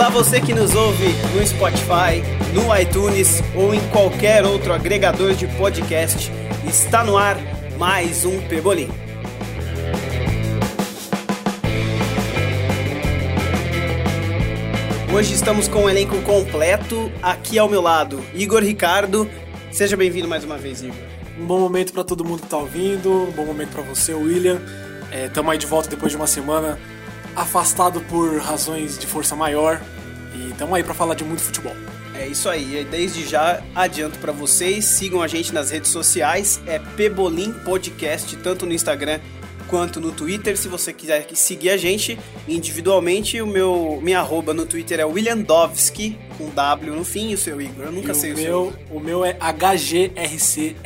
Olá, você que nos ouve no Spotify, no iTunes ou em qualquer outro agregador de podcast. Está no ar mais um Pebolim. Hoje estamos com o elenco completo. Aqui ao meu lado, Igor Ricardo. Seja bem-vindo mais uma vez, Igor. Um bom momento para todo mundo que tá ouvindo, um bom momento para você, William. Estamos é, aí de volta depois de uma semana afastado por razões de força maior e estamos aí para falar de muito futebol. É isso aí, desde já adianto para vocês, sigam a gente nas redes sociais, é Pebolim Podcast, tanto no Instagram quanto no Twitter. Se você quiser seguir a gente individualmente, o meu minha arroba no Twitter é Williamdovski, com W no fim, e o seu Igor. Eu nunca e sei o, o meu, seu. O meu é HGRCRD,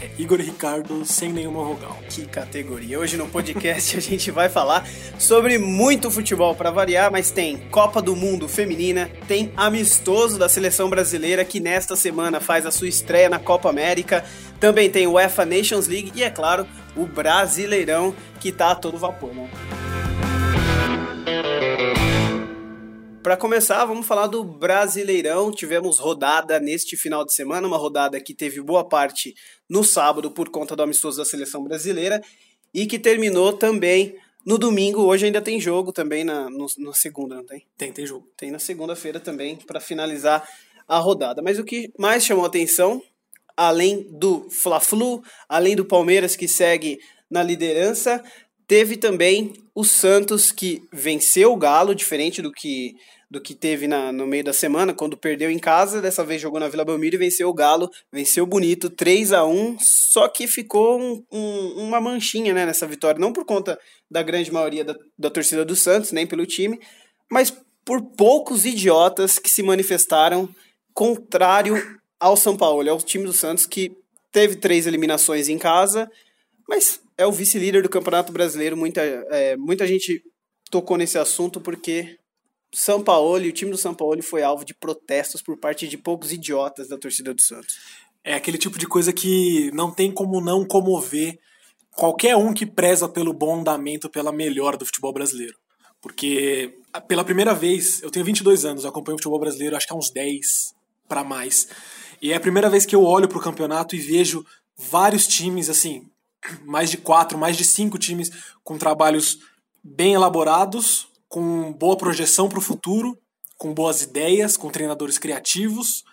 é Igor Ricardo sem nenhuma vogal. Que categoria. Hoje no podcast a gente vai falar sobre muito futebol para variar, mas tem Copa do Mundo Feminina, tem amistoso da seleção brasileira que nesta semana faz a sua estreia na Copa América. Também tem o UEFA Nations League e, é claro, o Brasileirão, que tá a todo vapor, né? Para começar, vamos falar do Brasileirão. Tivemos rodada neste final de semana, uma rodada que teve boa parte no sábado por conta do amistoso da seleção brasileira e que terminou também no domingo. Hoje ainda tem jogo também na, no, na segunda, não tem? Tem, tem jogo. Tem na segunda-feira também para finalizar a rodada. Mas o que mais chamou atenção, além do Fla-Flu, além do Palmeiras que segue na liderança, teve também o Santos que venceu o Galo, diferente do que do que teve na, no meio da semana, quando perdeu em casa, dessa vez jogou na Vila Belmiro e venceu o Galo, venceu bonito, 3 a 1 só que ficou um, um, uma manchinha né, nessa vitória, não por conta da grande maioria da, da torcida do Santos, nem pelo time, mas por poucos idiotas que se manifestaram contrário ao São Paulo, ao time do Santos que teve três eliminações em casa, mas é o vice-líder do Campeonato Brasileiro. Muita, é, muita gente tocou nesse assunto porque São Paulo e o time do São Paulo foi alvo de protestos por parte de poucos idiotas da torcida do Santos. É aquele tipo de coisa que não tem como não comover qualquer um que preza pelo bom andamento, pela melhora do futebol brasileiro. Porque pela primeira vez, eu tenho 22 anos, acompanho o futebol brasileiro acho que há uns 10 para mais. E é a primeira vez que eu olho pro campeonato e vejo vários times assim, mais de quatro, mais de cinco times com trabalhos bem elaborados, com boa projeção para o futuro, com boas ideias, com treinadores criativos,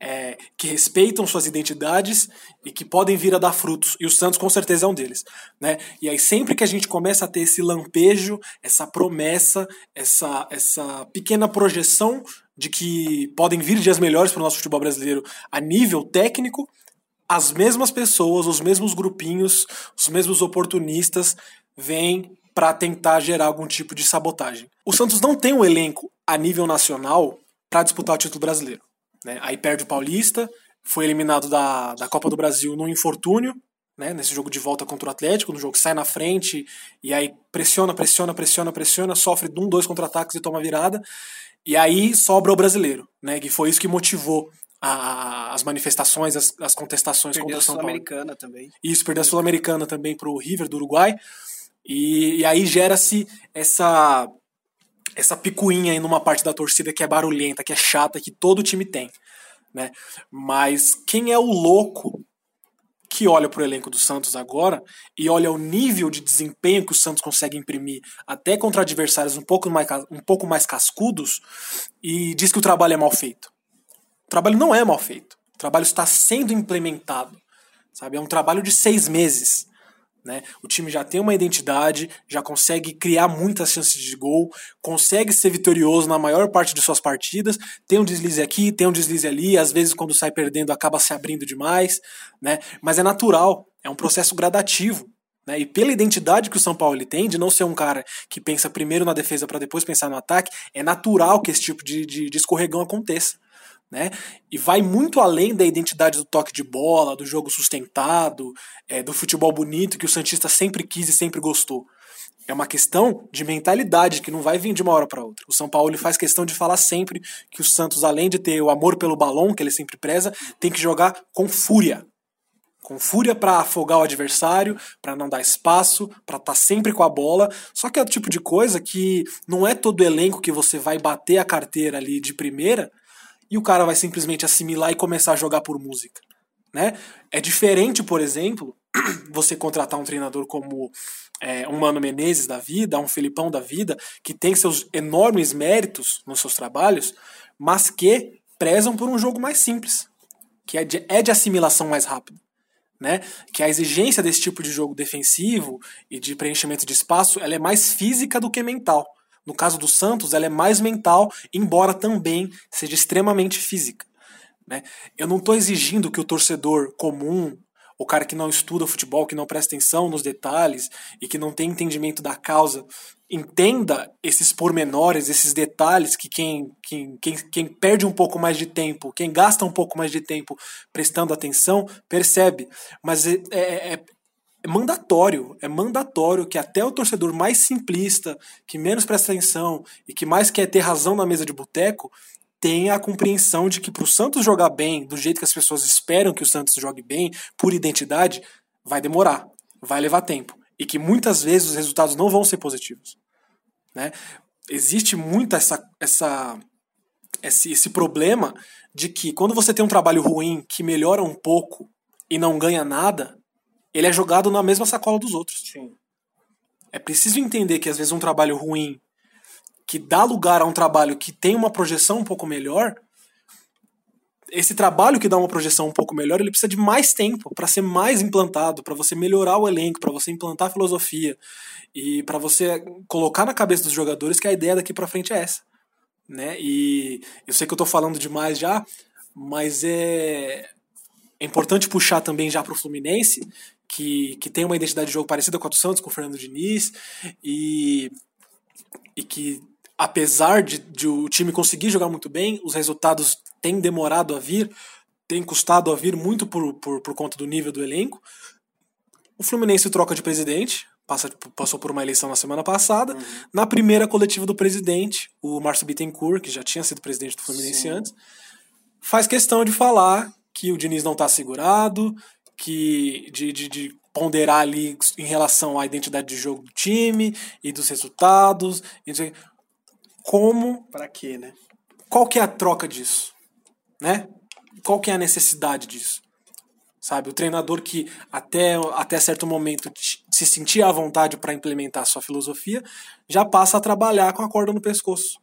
é, que respeitam suas identidades e que podem vir a dar frutos. E o Santos com certeza é um deles. Né? E aí sempre que a gente começa a ter esse lampejo, essa promessa, essa, essa pequena projeção de que podem vir dias melhores para o nosso futebol brasileiro a nível técnico, as mesmas pessoas, os mesmos grupinhos, os mesmos oportunistas vêm para tentar gerar algum tipo de sabotagem. O Santos não tem um elenco a nível nacional para disputar o título brasileiro. Né? Aí perde o Paulista, foi eliminado da, da Copa do Brasil no infortúnio, né? nesse jogo de volta contra o Atlético, no jogo que sai na frente e aí pressiona, pressiona, pressiona, pressiona, sofre um, dois contra-ataques e toma virada. E aí sobra o brasileiro, né? Que foi isso que motivou a, as manifestações, as, as contestações Perdeu contra o São Paulo. Sul-Americana também. Isso, perdeu a Sul-Americana também para o River do Uruguai. E, e aí gera-se essa essa picuinha aí numa parte da torcida que é barulhenta, que é chata, que todo time tem. Né? Mas quem é o louco que olha para o elenco do Santos agora e olha o nível de desempenho que o Santos consegue imprimir até contra adversários um pouco mais, um pouco mais cascudos e diz que o trabalho é mal feito. O trabalho não é mal feito. O trabalho está sendo implementado. Sabe? É um trabalho de seis meses. Né? O time já tem uma identidade, já consegue criar muitas chances de gol, consegue ser vitorioso na maior parte de suas partidas. Tem um deslize aqui, tem um deslize ali, às vezes quando sai perdendo acaba se abrindo demais, né? Mas é natural, é um processo gradativo. Né? E pela identidade que o São Paulo tem, de não ser um cara que pensa primeiro na defesa para depois pensar no ataque, é natural que esse tipo de, de, de escorregão aconteça né? E vai muito além da identidade do toque de bola, do jogo sustentado, é, do futebol bonito que o Santista sempre quis e sempre gostou. É uma questão de mentalidade que não vai vir de uma hora para outra. O São Paulo faz questão de falar sempre que o Santos, além de ter o amor pelo balão, que ele sempre preza, tem que jogar com fúria. com fúria para afogar o adversário, para não dar espaço, para estar tá sempre com a bola. Só que é o tipo de coisa que não é todo elenco que você vai bater a carteira ali de primeira e o cara vai simplesmente assimilar e começar a jogar por música, né? É diferente, por exemplo, você contratar um treinador como é, um Mano Menezes da vida, um Felipão da vida, que tem seus enormes méritos nos seus trabalhos, mas que prezam por um jogo mais simples, que é de, é de assimilação mais rápida né? Que a exigência desse tipo de jogo defensivo e de preenchimento de espaço, ela é mais física do que mental. No caso do Santos, ela é mais mental, embora também seja extremamente física. Né? Eu não estou exigindo que o torcedor comum, o cara que não estuda futebol, que não presta atenção nos detalhes e que não tem entendimento da causa, entenda esses pormenores, esses detalhes que quem, quem, quem, quem perde um pouco mais de tempo, quem gasta um pouco mais de tempo prestando atenção, percebe. Mas é, é, é, mandatório, é mandatório que até o torcedor mais simplista, que menos presta atenção e que mais quer ter razão na mesa de boteco, tenha a compreensão de que para o Santos jogar bem, do jeito que as pessoas esperam que o Santos jogue bem, por identidade, vai demorar, vai levar tempo e que muitas vezes os resultados não vão ser positivos. Né? Existe muito essa, essa, esse, esse problema de que quando você tem um trabalho ruim que melhora um pouco e não ganha nada, ele é jogado na mesma sacola dos outros. Sim. É preciso entender que às vezes um trabalho ruim que dá lugar a um trabalho que tem uma projeção um pouco melhor, esse trabalho que dá uma projeção um pouco melhor, ele precisa de mais tempo para ser mais implantado, para você melhorar o elenco, para você implantar a filosofia e para você colocar na cabeça dos jogadores que a ideia daqui para frente é essa, né? E eu sei que eu tô falando demais já, mas é é importante puxar também já para o Fluminense, que, que tem uma identidade de jogo parecida com a do Santos, com o Fernando Diniz, e, e que apesar de, de o time conseguir jogar muito bem, os resultados tem demorado a vir, tem custado a vir muito por, por, por conta do nível do elenco. O Fluminense troca de presidente, passa, passou por uma eleição na semana passada. Uhum. Na primeira coletiva do presidente, o Márcio Bittencourt, que já tinha sido presidente do Fluminense Sim. antes, faz questão de falar que o Diniz não está segurado, que de, de, de, ponderar ali em relação à identidade de jogo do time e dos resultados. Como. Para quê, né? Qual que é a troca disso? né? Qual que é a necessidade disso? Sabe, o treinador que até, até certo momento se sentia à vontade para implementar a sua filosofia, já passa a trabalhar com a corda no pescoço.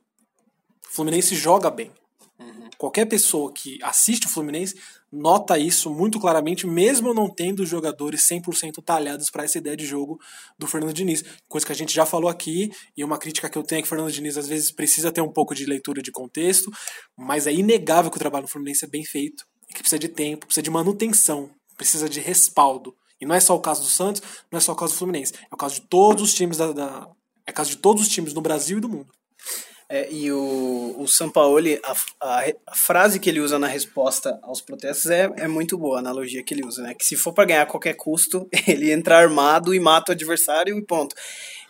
O Fluminense joga bem. Uhum. Qualquer pessoa que assiste o Fluminense nota isso muito claramente, mesmo não tendo jogadores 100% talhados para essa ideia de jogo do Fernando Diniz. Coisa que a gente já falou aqui, e uma crítica que eu tenho é que o Fernando Diniz às vezes precisa ter um pouco de leitura de contexto, mas é inegável que o trabalho do Fluminense é bem feito, e que precisa de tempo, precisa de manutenção, precisa de respaldo. E não é só o caso do Santos, não é só o caso do Fluminense, é o caso de todos os times da, da é o caso de todos os times no Brasil e do mundo. É, e o, o Sampaoli, a, a, a, frase que ele usa na resposta aos protestos é, é muito boa, a analogia que ele usa, né? Que se for para ganhar a qualquer custo, ele entra armado e mata o adversário e ponto.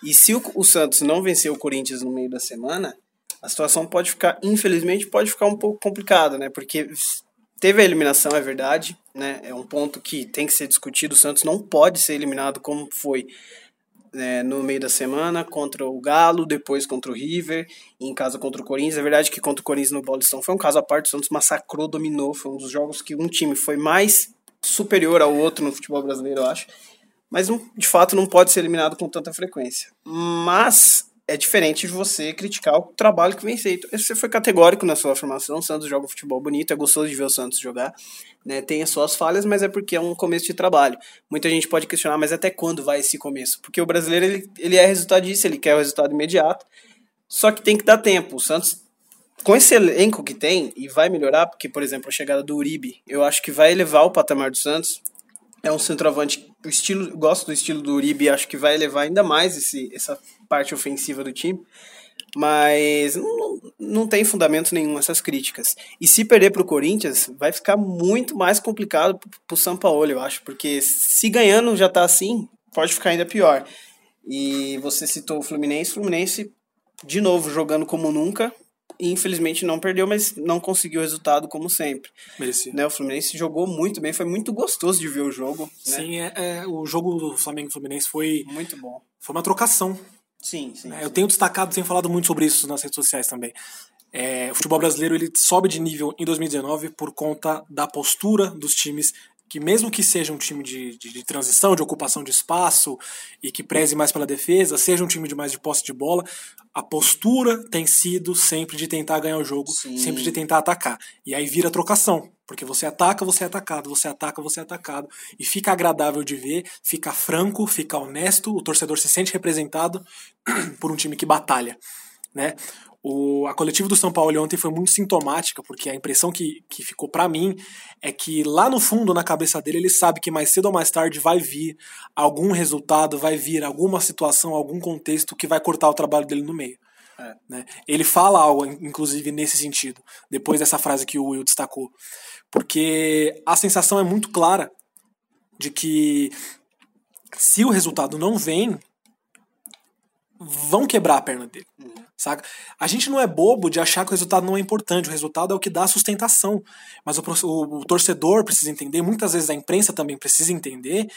E se o, o Santos não vencer o Corinthians no meio da semana, a situação pode ficar, infelizmente, pode ficar um pouco complicada, né? Porque teve a eliminação, é verdade, né? É um ponto que tem que ser discutido. O Santos não pode ser eliminado como foi é, no meio da semana contra o Galo, depois contra o River, em casa contra o Corinthians. É verdade que contra o Corinthians no Paulistão foi um caso à parte, o Santos massacrou, dominou, foi um dos jogos que um time foi mais superior ao outro no futebol brasileiro, eu acho. Mas de fato não pode ser eliminado com tanta frequência. Mas é diferente de você criticar o trabalho que vem feito. Você foi categórico na sua afirmação, o Santos joga futebol bonito, é gostoso de ver o Santos jogar, né? Tem as suas falhas, mas é porque é um começo de trabalho. Muita gente pode questionar, mas até quando vai esse começo? Porque o brasileiro, ele, ele é resultado disso, ele quer o resultado imediato, só que tem que dar tempo. O Santos, com esse elenco que tem, e vai melhorar, porque, por exemplo, a chegada do Uribe, eu acho que vai elevar o patamar do Santos, é um centroavante, o estilo, gosto do estilo do Uribe, acho que vai elevar ainda mais esse, essa parte ofensiva do time, mas não, não tem fundamento nenhum essas críticas. E se perder para o Corinthians, vai ficar muito mais complicado para o São Paulo, eu acho, porque se ganhando já está assim, pode ficar ainda pior. E você citou o Fluminense, Fluminense de novo jogando como nunca, e infelizmente não perdeu, mas não conseguiu o resultado como sempre. Merecia. Né, o Fluminense jogou muito bem, foi muito gostoso de ver o jogo. Né? Sim, é, é, o jogo do Flamengo e Fluminense foi, Muito bom. foi uma trocação. Sim, sim. né? sim. Eu tenho destacado, tenho falado muito sobre isso nas redes sociais também. É, o futebol brasileiro ele sobe de nível em 2019 por conta da postura dos times que mesmo que seja um time de, de, de transição, de ocupação de espaço e que preze mais pela defesa, seja um time de mais de posse de bola, a postura tem sido sempre de tentar ganhar o jogo, Sim. sempre de tentar atacar. E aí vira trocação, porque você ataca, você é atacado, você ataca, você é atacado. E fica agradável de ver, fica franco, fica honesto, o torcedor se sente representado por um time que batalha, né? O, a coletiva do São Paulo ontem foi muito sintomática, porque a impressão que, que ficou pra mim é que lá no fundo, na cabeça dele, ele sabe que mais cedo ou mais tarde vai vir algum resultado, vai vir alguma situação, algum contexto que vai cortar o trabalho dele no meio. É. Né? Ele fala algo, inclusive, nesse sentido, depois dessa frase que o Will destacou. Porque a sensação é muito clara de que se o resultado não vem, vão quebrar a perna dele. Saca? A gente não é bobo de achar que o resultado não é importante, o resultado é o que dá sustentação. Mas o, o- o torcedor precisa entender, muitas vezes a imprensa também precisa entender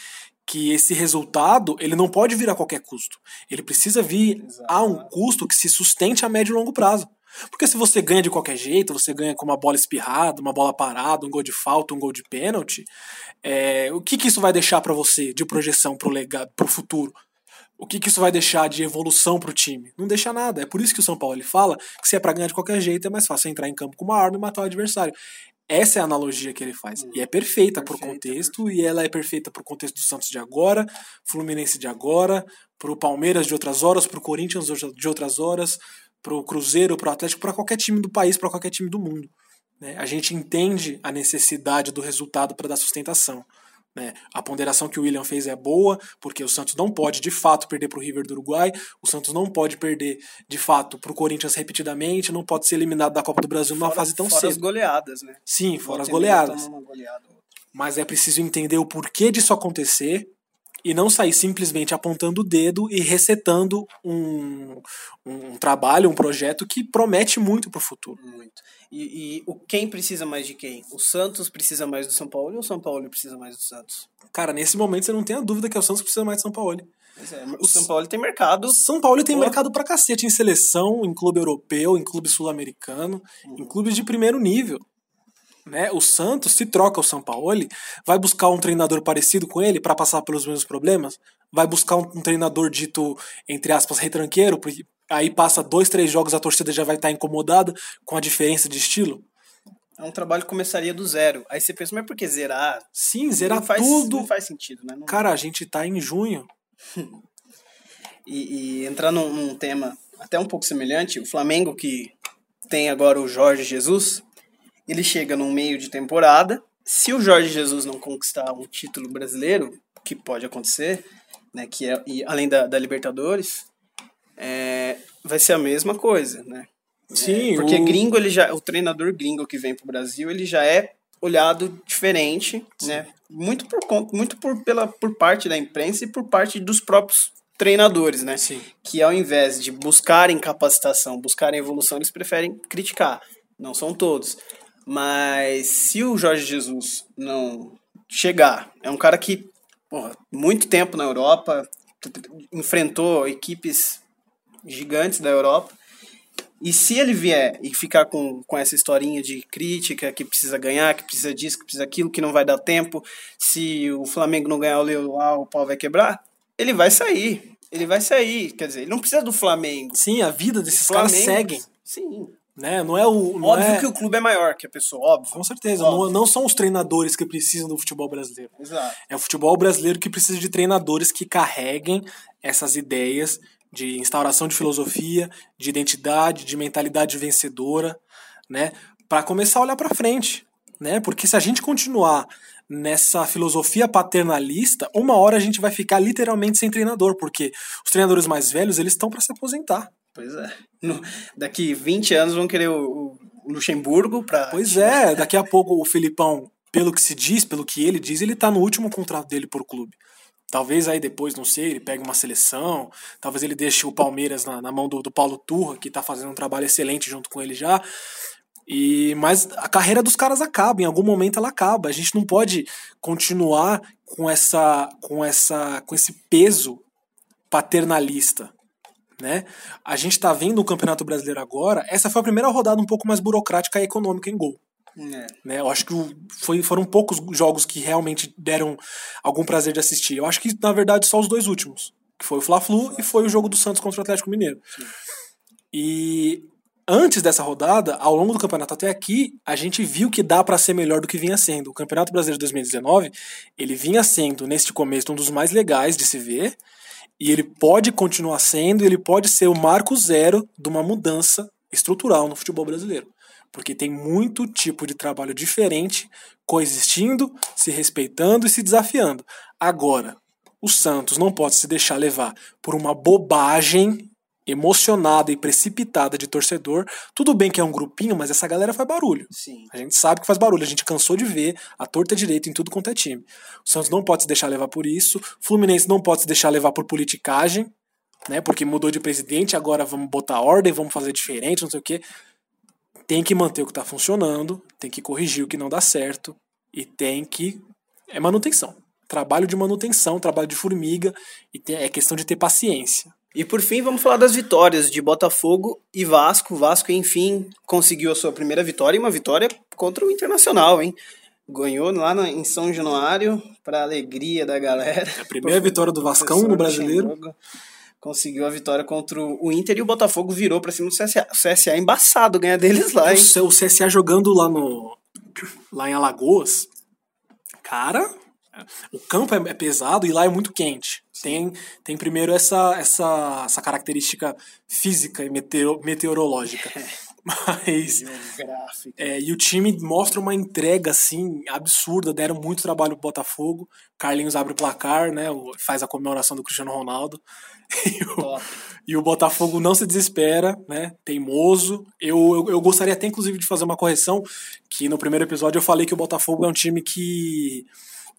que esse resultado ele não pode vir a qualquer custo. Ele precisa vir a um custo que se sustente a médio e longo prazo. Porque se você ganha de qualquer jeito, você ganha com uma bola espirrada, uma bola parada, um gol de falta, um gol de pênalti, é, o que, que isso vai deixar pra você de projeção pro legado, pro futuro? O que, que isso vai deixar de evolução pro time? Não deixa nada. É por isso que o São Paulo ele fala que se é pra ganhar de qualquer jeito, é mais fácil entrar em campo com uma arma e matar o adversário. Essa é a analogia que ele faz. E é perfeita pro Perfeita, contexto, e ela é perfeita pro contexto do Santos de agora, Fluminense de agora, pro Palmeiras de outras horas, pro Corinthians de outras horas, pro Cruzeiro, pro Atlético, para qualquer time do país, para qualquer time do mundo. né? A gente entende a necessidade do resultado para dar sustentação. Né? A ponderação que o William fez é boa, porque o Santos não pode de fato perder para o River do Uruguai, o Santos não pode perder de fato para o Corinthians repetidamente, não pode ser eliminado da Copa do Brasil numa Fora- fase tão fora as cedo. goleadas, né? Sim, fora as goleadas. Mas é preciso entender o porquê disso acontecer e não sair simplesmente apontando o dedo e recetando um, um trabalho, um projeto que promete muito para o futuro. Muito. E, e o quem precisa mais de quem? O Santos precisa mais do São Paulo ou o São Paulo precisa mais do Santos? Cara, nesse momento você não tem a dúvida que é o Santos precisa mais de São Paulo. Pois é, o São Paulo tem mercado. O São Paulo tem Boa. mercado pra cacete em seleção, em clube europeu, em clube sul-americano, em clubes de primeiro nível. Né? O Santos, se troca o São Paulo, vai buscar um treinador parecido com ele para passar pelos mesmos problemas? Vai buscar um, um treinador dito, entre aspas, retranqueiro, porque aí passa dois, três jogos, a torcida já vai estar incomodada com a diferença de estilo? É um trabalho que começaria do zero. Aí você pensa, mas por que zerar? Sim, zerar não faz, tudo. Não faz sentido, né? Não- Cara, a gente tá em junho. E, e entrar num, num tema até um pouco semelhante, o Flamengo que tem agora o Jorge Jesus, ele chega num meio de temporada. Se o Jorge Jesus não conquistar um título brasileiro, que pode acontecer, né, que é e além da, da Libertadores, é, vai ser a mesma coisa, né? Sim, Porque o- gringo, ele já, o treinador gringo que vem pro Brasil, ele já é olhado diferente, né? Muito por muito por pela por parte da imprensa e por parte dos próprios treinadores, né? Sim. Que ao invés de buscarem capacitação, buscarem evolução, eles preferem criticar. Não são todos. Mas se o Jorge Jesus não chegar, é um cara que, porra, muito tempo na Europa, enfrentou equipes gigantes da Europa. E se ele vier e ficar com, com essa historinha de crítica, que precisa ganhar, que precisa disso, que precisa aquilo, que não vai dar tempo, se o Flamengo não ganhar o Leo lá, o pau vai quebrar, ele vai sair. Ele vai sair. Quer dizer, ele não precisa do Flamengo. Sim, a vida desses O caras Flamengo- seguem. Sim. Né? Não é o. Não Óbvio é... que o clube é maior que a pessoa, óbvio. Com certeza. Óbvio. Não, não são os treinadores que precisam do futebol brasileiro. Exato. É o futebol brasileiro que precisa de treinadores que carreguem essas ideias de instauração de filosofia, de identidade, de mentalidade vencedora, né? Para começar a olhar para frente, né? Porque se a gente continuar nessa filosofia paternalista, uma hora a gente vai ficar literalmente sem treinador, porque os treinadores mais velhos, eles estão para se aposentar. Pois é. No- daqui 20 anos vão querer o, o Luxemburgo pra. Pois é, daqui a pouco o Felipão, pelo que se diz, pelo que ele diz, ele tá no último contrato dele por clube. Talvez aí depois, não sei, ele pegue uma seleção, talvez ele deixe o Palmeiras na, na mão do, do Paulo Turra, que tá fazendo um trabalho excelente junto com ele já. E mas a carreira dos caras acaba, em algum momento ela acaba. A gente não pode continuar com essa com essa com esse peso paternalista, né? A gente tá vendo o Campeonato Brasileiro agora, essa foi a primeira rodada um pouco mais burocrática e econômica em gol. É. Né? Eu acho que foi, foram poucos jogos que realmente deram algum prazer de assistir. Eu acho que, na verdade, só os dois últimos. Que foi o Fla-Flu e foi o jogo do Santos contra o Atlético Mineiro. Sim. E antes dessa rodada, ao longo do campeonato até aqui, a gente viu que dá para ser melhor do que vinha sendo. O Campeonato Brasileiro de 2019, ele vinha sendo, neste começo, um dos mais legais de se ver. E ele pode continuar sendo, ele pode ser o marco zero de uma mudança estrutural no futebol brasileiro porque tem muito tipo de trabalho diferente coexistindo, se respeitando e se desafiando. Agora, o Santos não pode se deixar levar por uma bobagem emocionada e precipitada de torcedor. Tudo bem que é um grupinho, mas essa galera faz barulho. Sim. A gente sabe que faz barulho, a gente cansou de ver a torta direita em tudo quanto é time. O Santos não pode se deixar levar por isso, o Fluminense não pode se deixar levar por politicagem, né? Porque mudou de presidente, agora vamos botar ordem, vamos fazer diferente, não sei o quê tem que manter o que está funcionando, tem que corrigir o que não dá certo e tem que. É manutenção. Trabalho de manutenção, trabalho de formiga, e é questão de ter paciência. E por fim, vamos falar das vitórias de Botafogo e Vasco. Vasco, enfim, conseguiu a sua primeira vitória e uma vitória contra o Internacional, hein? Ganhou lá em São Januário, para alegria da galera. A primeira vitória do Vascão no brasileiro conseguiu a vitória contra o Inter e o Botafogo virou para cima do CSA. O CSA é embaçado ganhar deles lá, hein? O CSA jogando lá no lá em Alagoas. Cara, o campo é, é pesado e lá é muito quente. Tem, tem primeiro essa, essa, essa característica física e meteoro, meteorológica. Mas. É, e o time mostra uma entrega assim absurda. Deram muito trabalho pro Botafogo. Carlinhos abre o placar, né? Faz a comemoração do Cristiano Ronaldo. E o, e o, Botafogo não se desespera, né? Teimoso. Eu, eu, eu, gostaria até, inclusive, de fazer uma correção. Que no primeiro episódio eu falei que o Botafogo é um time que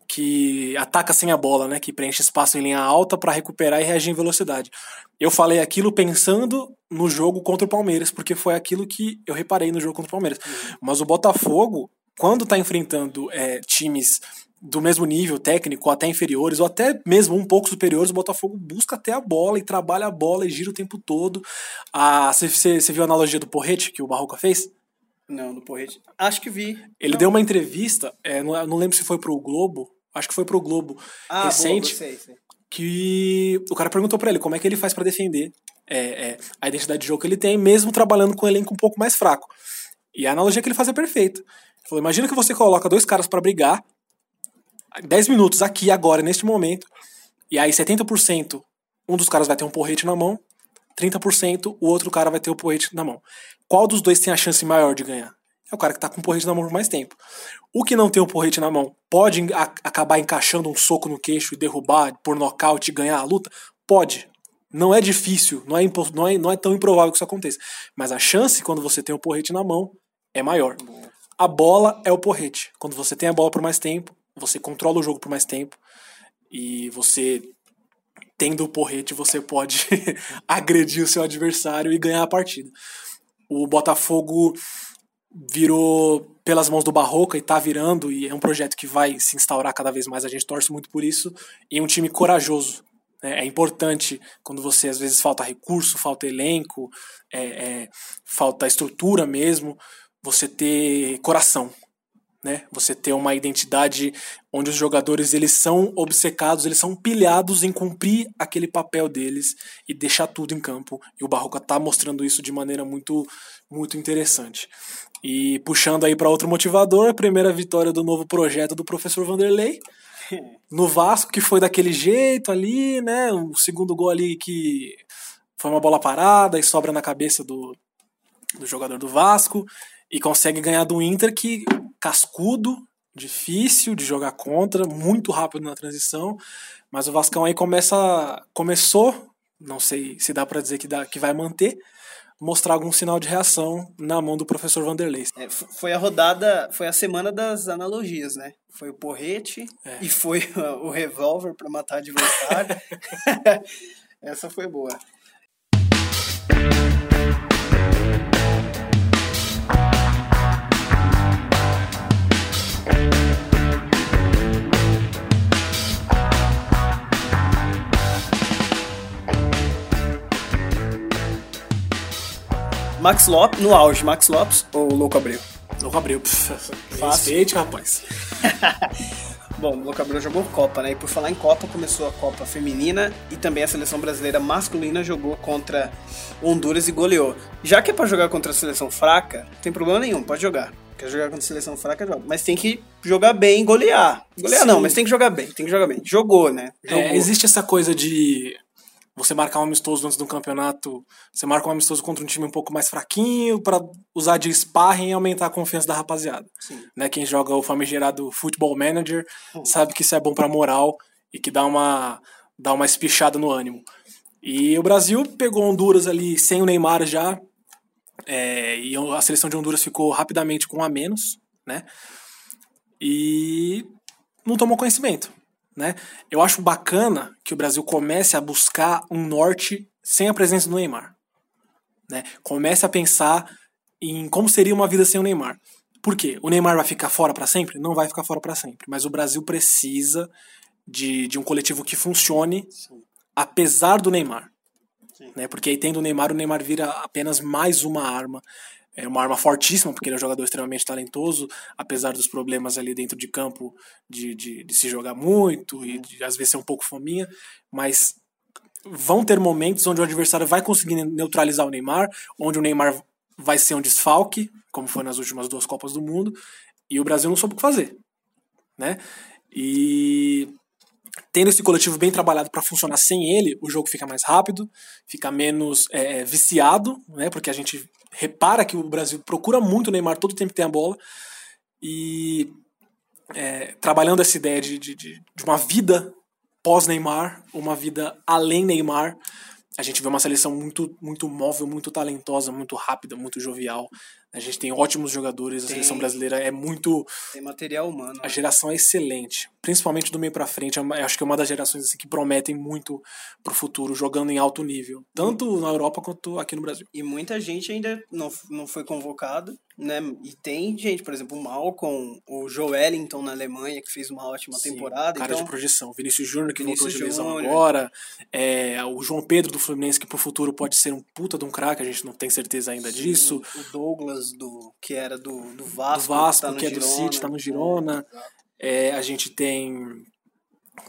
que ataca sem a bola, né? Que preenche espaço em linha alta para recuperar e reagir em velocidade. Eu falei aquilo pensando no jogo contra o Palmeiras, porque foi aquilo que eu reparei no jogo contra o Palmeiras. Uhum. Mas o Botafogo, quando está enfrentando é, times do mesmo nível técnico, até inferiores, ou até mesmo um pouco superiores, o Botafogo busca até a bola e trabalha a bola e gira o tempo todo. Ah, você, você viu a analogia do porrete que o Barroca fez? Não, do porrete. Acho que vi. Ele não. deu uma entrevista, é, não, não lembro se foi pro Globo, acho que foi pro Globo ah, recente, boa, sei, sei. que o cara perguntou para ele como é que ele faz para defender é, é, a identidade de jogo que ele tem, mesmo trabalhando com um elenco um pouco mais fraco. E a analogia que ele faz é perfeita. Ele falou, imagina que você coloca dois caras para brigar, 10 minutos aqui, agora, neste momento, e aí 70% um dos caras vai ter um porrete na mão, 30% o outro cara vai ter o porrete na mão. Qual dos dois tem a chance maior de ganhar? é o cara que tá com o porrete na mão por mais tempo. O que não tem o porrete na mão pode acabar encaixando um soco no queixo e derrubar por nocaute e ganhar a luta? Pode. Não é difícil, não é, não, é, não é tão improvável que isso aconteça. Mas a chance, quando você tem o porrete na mão, é maior. A bola é o porrete. Quando você tem a bola por mais tempo, você controla o jogo por mais tempo e você tendo o porrete, você pode agredir o seu adversário e ganhar a partida. O Botafogo virou pelas mãos do Barroca e tá virando, e é um projeto que vai se instaurar cada vez mais, a gente torce muito por isso, e um time corajoso. Né? É importante quando você às vezes falta recurso, falta elenco, é, é, falta estrutura mesmo, você ter coração. Né? Você ter uma identidade onde os jogadores eles são obcecados, eles são pilhados em cumprir aquele papel deles e deixar tudo em campo. E o Barroca está mostrando isso de maneira muito muito interessante. E puxando aí para outro motivador, a primeira vitória do novo projeto do professor Vanderlei no Vasco, que foi daquele jeito ali, né? O segundo gol ali que foi uma bola parada e sobra na cabeça do, do jogador do Vasco e consegue ganhar do Inter que cascudo, difícil de jogar contra, muito rápido na transição, mas o Vascão aí começa começou, não sei se dá para dizer que dá que vai manter, mostrar algum sinal de reação na mão do professor Vanderlei. É, foi a rodada, foi a semana das analogias, né? Foi o porrete é. e foi o revólver para matar adversário. Essa foi boa. Max Lopes, no auge, Max Lopes ou Louco Abreu? Louco Abreu, fácil. Respeite, rapaz. Bom, o Louco Abreu jogou Copa, né? E por falar em Copa, começou a Copa Feminina e também a seleção brasileira masculina jogou contra Honduras e goleou. Já que é pra jogar contra a seleção fraca, não tem problema nenhum, pode jogar. Quer jogar contra a seleção fraca, joga. Mas tem que jogar bem e golear. Golear Sim. não, mas tem que jogar bem, tem que jogar bem. Jogou, né? É, Jogou. É, existe essa coisa de você marcar um amistoso antes do campeonato, você marca um amistoso contra um time um pouco mais fraquinho para usar de sparring e aumentar a confiança da rapaziada. Sim. Né, quem joga o famigerado Football Manager hum. sabe que isso é bom para moral e que dá uma dá uma espichada no ânimo. E o Brasil pegou Honduras ali sem o Neymar já, é, e a seleção de Honduras ficou rapidamente com um a menos, né? E não tomou conhecimento. Né? Eu acho bacana que o Brasil comece a buscar um norte sem a presença do Neymar. Né? Comece a pensar em como seria uma vida sem o Neymar. Por quê? O Neymar vai ficar fora para sempre? Não vai ficar fora para sempre. Mas o Brasil precisa de, de um coletivo que funcione Sim. apesar do Neymar. Né? Porque aí tendo o Neymar, o Neymar vira apenas mais uma arma é uma arma fortíssima, porque ele é um jogador extremamente talentoso, apesar dos problemas ali dentro de campo de, de, de se jogar muito e de, às vezes ser um pouco fominha, mas vão ter momentos onde o adversário vai conseguir neutralizar o Neymar, onde o Neymar vai ser um desfalque, como foi nas últimas duas Copas do Mundo, e o Brasil não soube o que fazer, né? E tendo esse coletivo bem trabalhado para funcionar sem ele, o jogo fica mais rápido, fica menos é, viciado, né? Porque a gente repara que o Brasil procura muito o Neymar todo tempo que tem a bola e é, trabalhando essa ideia de, de, de uma vida pós-Neymar, uma vida além Neymar, a gente vê uma seleção muito, muito móvel, muito talentosa, muito rápida, muito jovial. A gente tem ótimos jogadores, a tem, seleção brasileira é muito. Tem material humano. A né? geração é excelente, principalmente do meio para frente. É acho que é uma das gerações assim, que prometem muito pro futuro, jogando em alto nível, tanto na Europa quanto aqui no Brasil. E muita gente ainda não, não foi convocado, né? E tem gente, por exemplo, o Malcom, o Joelinton na Alemanha, que fez uma ótima Sim, temporada. Cara então... de projeção. Vinícius Júnior, que Vinícius voltou de lesão agora. É, o João Pedro do Fluminense, que pro futuro pode ser um puta de um craque, a gente não tem certeza ainda Sim, disso. O Douglas do que era do, do Vasco, do Vasco que, tá que é do City, tá no Girona. É, a gente tem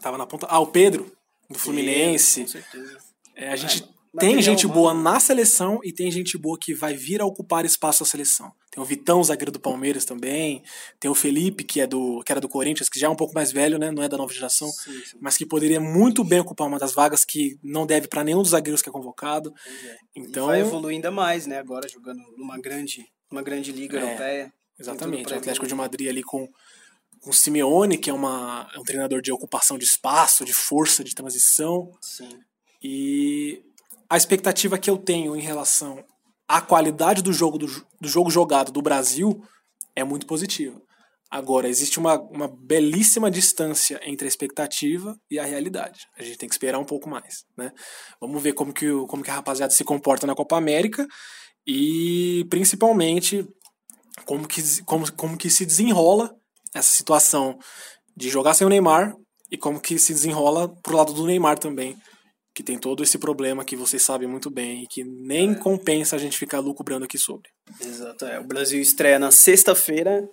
tava na ponta, ah, o Pedro do Fluminense. com certeza. É, a gente é, tem gente boa na seleção e tem gente boa que vai vir a ocupar espaço na seleção. Tem o Vitão, zagueiro do Palmeiras também. Tem o Felipe, que é do que era do Corinthians, que já é um pouco mais velho, né? Não é da nova geração, sim, sim. mas que poderia muito bem ocupar uma das vagas que não deve para nenhum dos zagueiros que é convocado. É. Então e vai evoluir ainda mais, né? Agora jogando numa grande uma grande liga é, europeia. Exatamente. O Atlético de Madrid ali com, com o Simeone, que é, uma, é um treinador de ocupação de espaço, de força, de transição. Sim. E a expectativa que eu tenho em relação à qualidade do jogo, do, do jogo jogado do Brasil é muito positiva. Agora, existe uma, uma belíssima distância entre a expectativa e a realidade. A gente tem que esperar um pouco mais. Né? Vamos ver como que, como que a rapaziada se comporta na Copa América e principalmente como que, como, como que se desenrola essa situação de jogar sem o Neymar e como que se desenrola pro lado do Neymar também, que tem todo esse problema que vocês sabem muito bem e que nem é. compensa a gente ficar lucubrando aqui sobre. Exato, é. O Brasil estreia na sexta-feira,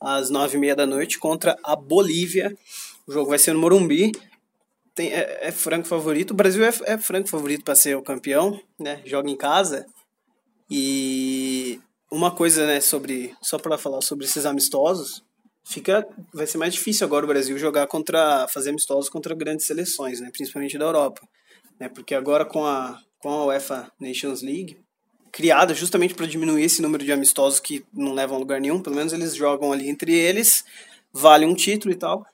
às nove e meia da noite, contra a Bolívia. O jogo vai ser no Morumbi. Tem, é, é franco favorito. O Brasil é, é franco favorito para ser o campeão, né? Joga em casa. E uma coisa, né, sobre só para falar sobre esses amistosos, fica vai ser mais difícil agora o Brasil jogar contra fazer amistosos contra grandes seleções, né, principalmente da Europa, né? Porque agora com a com a UEFA Nations League, criada justamente para diminuir esse número de amistosos que não levam a lugar nenhum, pelo menos eles jogam ali entre eles, vale um título e tal.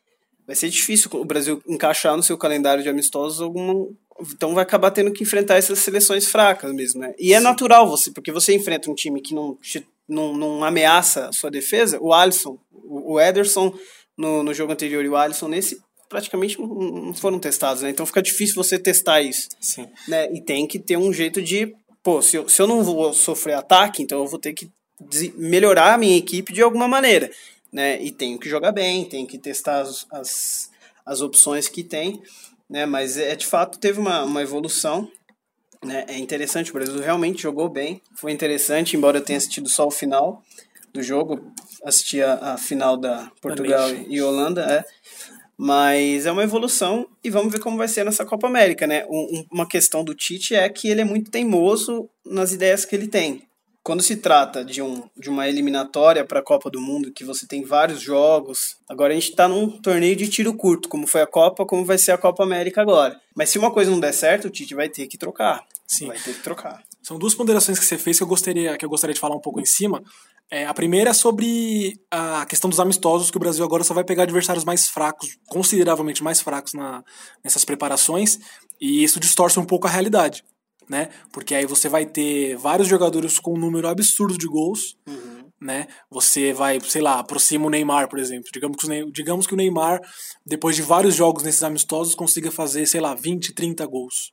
Vai ser difícil o Brasil encaixar no seu calendário de amistosos algum, Então vai acabar tendo que enfrentar essas seleções fracas mesmo, né? E é Sim. natural você, porque você enfrenta um time que não, não, não ameaça a sua defesa. O Alisson, o Ederson no, no jogo anterior e o Alisson nesse praticamente não foram testados, né? Então fica difícil você testar isso. Sim. Né? E tem que ter um jeito de, pô, se eu, se eu não vou sofrer ataque, então eu vou ter que melhorar a minha equipe de alguma maneira, né? E tenho que jogar bem, tenho que testar as, as, as opções que tem, né? Mas é de fato teve uma, uma evolução, né? É interessante, o Brasil realmente jogou bem, foi interessante, embora eu tenha assistido só o final do jogo, assisti a, a final da Portugal e Holanda, é mas é uma evolução e vamos ver como vai ser nessa Copa América, né? Um, uma questão do Tite é que ele é muito teimoso nas ideias que ele tem. Quando se trata de, um, de uma eliminatória para a Copa do Mundo, que você tem vários jogos, agora a gente está num torneio de tiro curto, como foi a Copa, como vai ser a Copa América agora. Mas se uma coisa não der certo, o Tite vai ter que trocar. Sim. Vai ter que trocar. São duas ponderações que você fez que eu gostaria, que eu gostaria de falar um pouco em cima. É, a primeira é sobre a questão dos amistosos, que o Brasil agora só vai pegar adversários mais fracos, consideravelmente mais fracos na, nessas preparações, e isso distorce um pouco a realidade, né? Porque aí você vai ter vários jogadores com um número absurdo de gols, uhum. né? Você vai, sei lá, aproxima o Neymar, por exemplo. Digamos que, o, digamos que o Neymar, depois de vários jogos nesses amistosos, consiga fazer, sei lá, 20, 30 gols.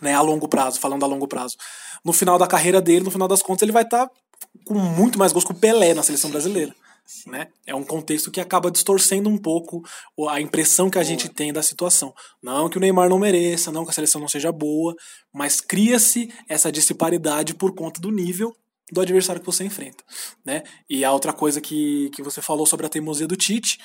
Né, a longo prazo, falando a longo prazo. No final da carreira dele, no final das contas, ele vai estar tá com muito mais gols que o Pelé na seleção brasileira. Né? É um contexto que acaba distorcendo um pouco a impressão que a boa. gente tem da situação. Não que o Neymar não mereça, não que a seleção não seja boa, mas cria-se essa disparidade por conta do nível do adversário que você enfrenta. Né? E a outra coisa que, que você falou sobre a teimosia do Tite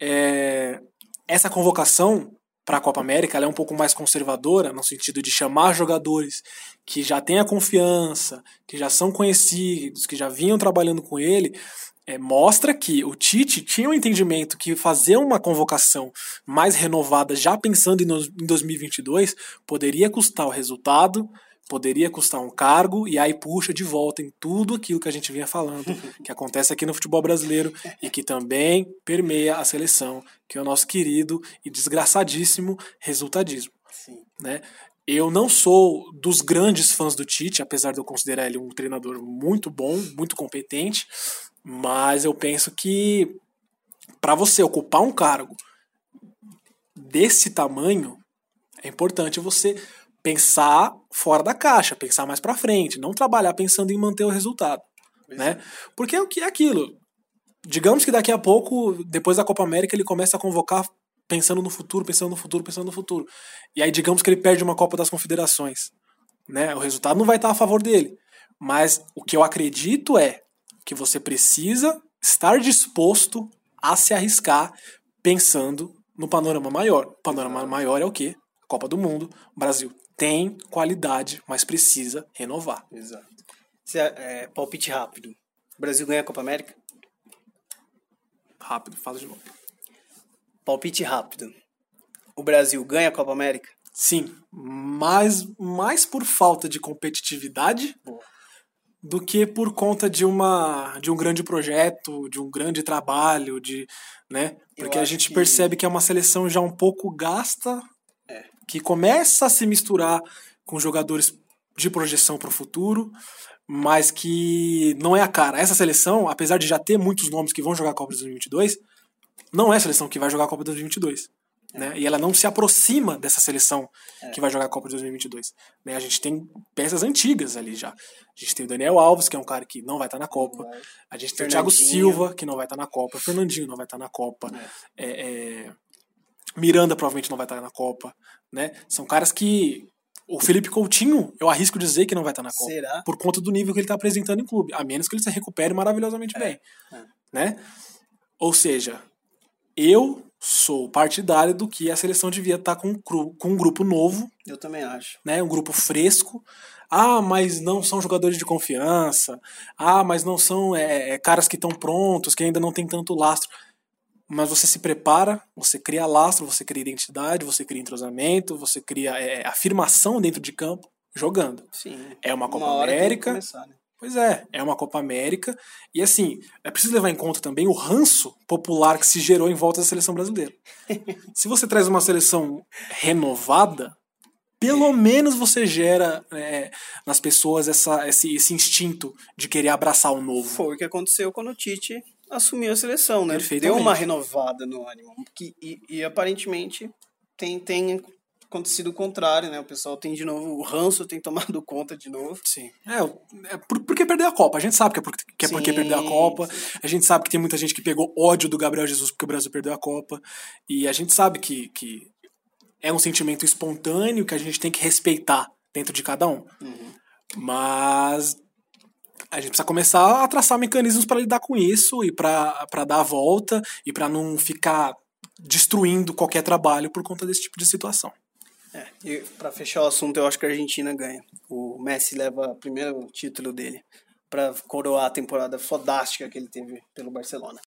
é essa convocação para a Copa América ela é um pouco mais conservadora, no sentido de chamar jogadores que já têm a confiança, que já são conhecidos, que já vinham trabalhando com ele, é, mostra que o Tite tinha um entendimento que fazer uma convocação mais renovada, já pensando em, no, em 2022, poderia custar o resultado, poderia custar um cargo e aí puxa de volta em tudo aquilo que a gente vinha falando, que acontece aqui no futebol brasileiro e que também permeia a seleção, que é o nosso querido e desgraçadíssimo resultadismo. Sim. Né? Eu não sou dos grandes fãs do Tite, apesar de eu considerar ele um treinador muito bom, muito competente, mas eu penso que para você ocupar um cargo desse tamanho, é importante você pensar fora da caixa, pensar mais para frente, não trabalhar pensando em manter o resultado, né? É. Porque é o que é aquilo. Digamos que daqui a pouco, depois da Copa América, ele começa a convocar pensando no futuro, pensando no futuro, pensando no futuro. E aí digamos que ele perde uma Copa das Confederações, né? O resultado não vai estar a favor dele. Mas o que eu acredito é que você precisa estar disposto a se arriscar pensando no panorama maior. O panorama maior é o quê? Copa do Mundo. O Brasil tem qualidade, mas precisa renovar. Exato. É, é, palpite rápido. O Brasil ganha a Copa América? Rápido, fala de novo. Palpite rápido. O Brasil ganha a Copa América? Sim, mas mais por falta de competitividade Boa. Do que por conta de uma de um grande projeto, de um grande trabalho, de, né? Porque a gente que... percebe que é uma seleção já um pouco gasta que começa a se misturar com jogadores de projeção para o futuro, mas que não é a cara. Essa seleção, apesar de já ter muitos nomes que vão jogar a Copa de 2022, não é a seleção que vai jogar a Copa de 2022. É. Né? E ela não se aproxima dessa seleção é. que vai jogar a Copa de 2022. Né? A gente tem peças antigas ali já. A gente tem o Daniel Alves, que é um cara que não vai estar na Copa. A gente tem o Thiago Silva, que não vai estar na Copa. O Fernandinho não vai estar na Copa. É. é, é Miranda provavelmente não vai estar na Copa, né? São caras que o Felipe Coutinho, eu arrisco dizer que não vai estar na Copa. Será? Por conta do nível que ele está apresentando em clube, a menos que ele se recupere maravilhosamente é. bem, né? Ou seja, eu sou partidário do que a seleção devia estar tá com, com um grupo novo. Eu também acho. Né, um grupo fresco. Ah, mas não são jogadores de confiança. Ah, mas não são é, é caras que estão prontos, que ainda não tem tanto lastro mas você se prepara, você cria lastro, você cria identidade, você cria entrosamento, você cria é, afirmação dentro de campo jogando. Sim. É uma Copa uma América. Começar, né? Pois é, é uma Copa América. E assim, é preciso levar em conta também o ranço popular que se gerou em volta da seleção brasileira. se você traz uma seleção renovada, pelo menos você gera é, nas pessoas essa, esse, esse instinto de querer abraçar o novo. Foi o que aconteceu quando o Tite assumiu a seleção, né? Deu uma renovada no ânimo. Que, e, e aparentemente tem, tem acontecido o contrário, né? O pessoal tem de novo, o ranço tem tomado conta de novo. Sim. É, é por, porque perdeu a Copa. A gente sabe que é, por, que é porque perdeu a Copa. Sim. A gente sabe que tem muita gente que pegou ódio do Gabriel Jesus porque o Brasil perdeu a Copa. E a gente sabe que, que é um sentimento espontâneo que a gente tem que respeitar dentro de cada um. Uhum. Mas a gente precisa começar a traçar mecanismos para lidar com isso e para dar a volta e para não ficar destruindo qualquer trabalho por conta desse tipo de situação. É, para fechar o assunto, eu acho que a Argentina ganha. O Messi leva o primeiro título dele para coroar a temporada fodástica que ele teve pelo Barcelona.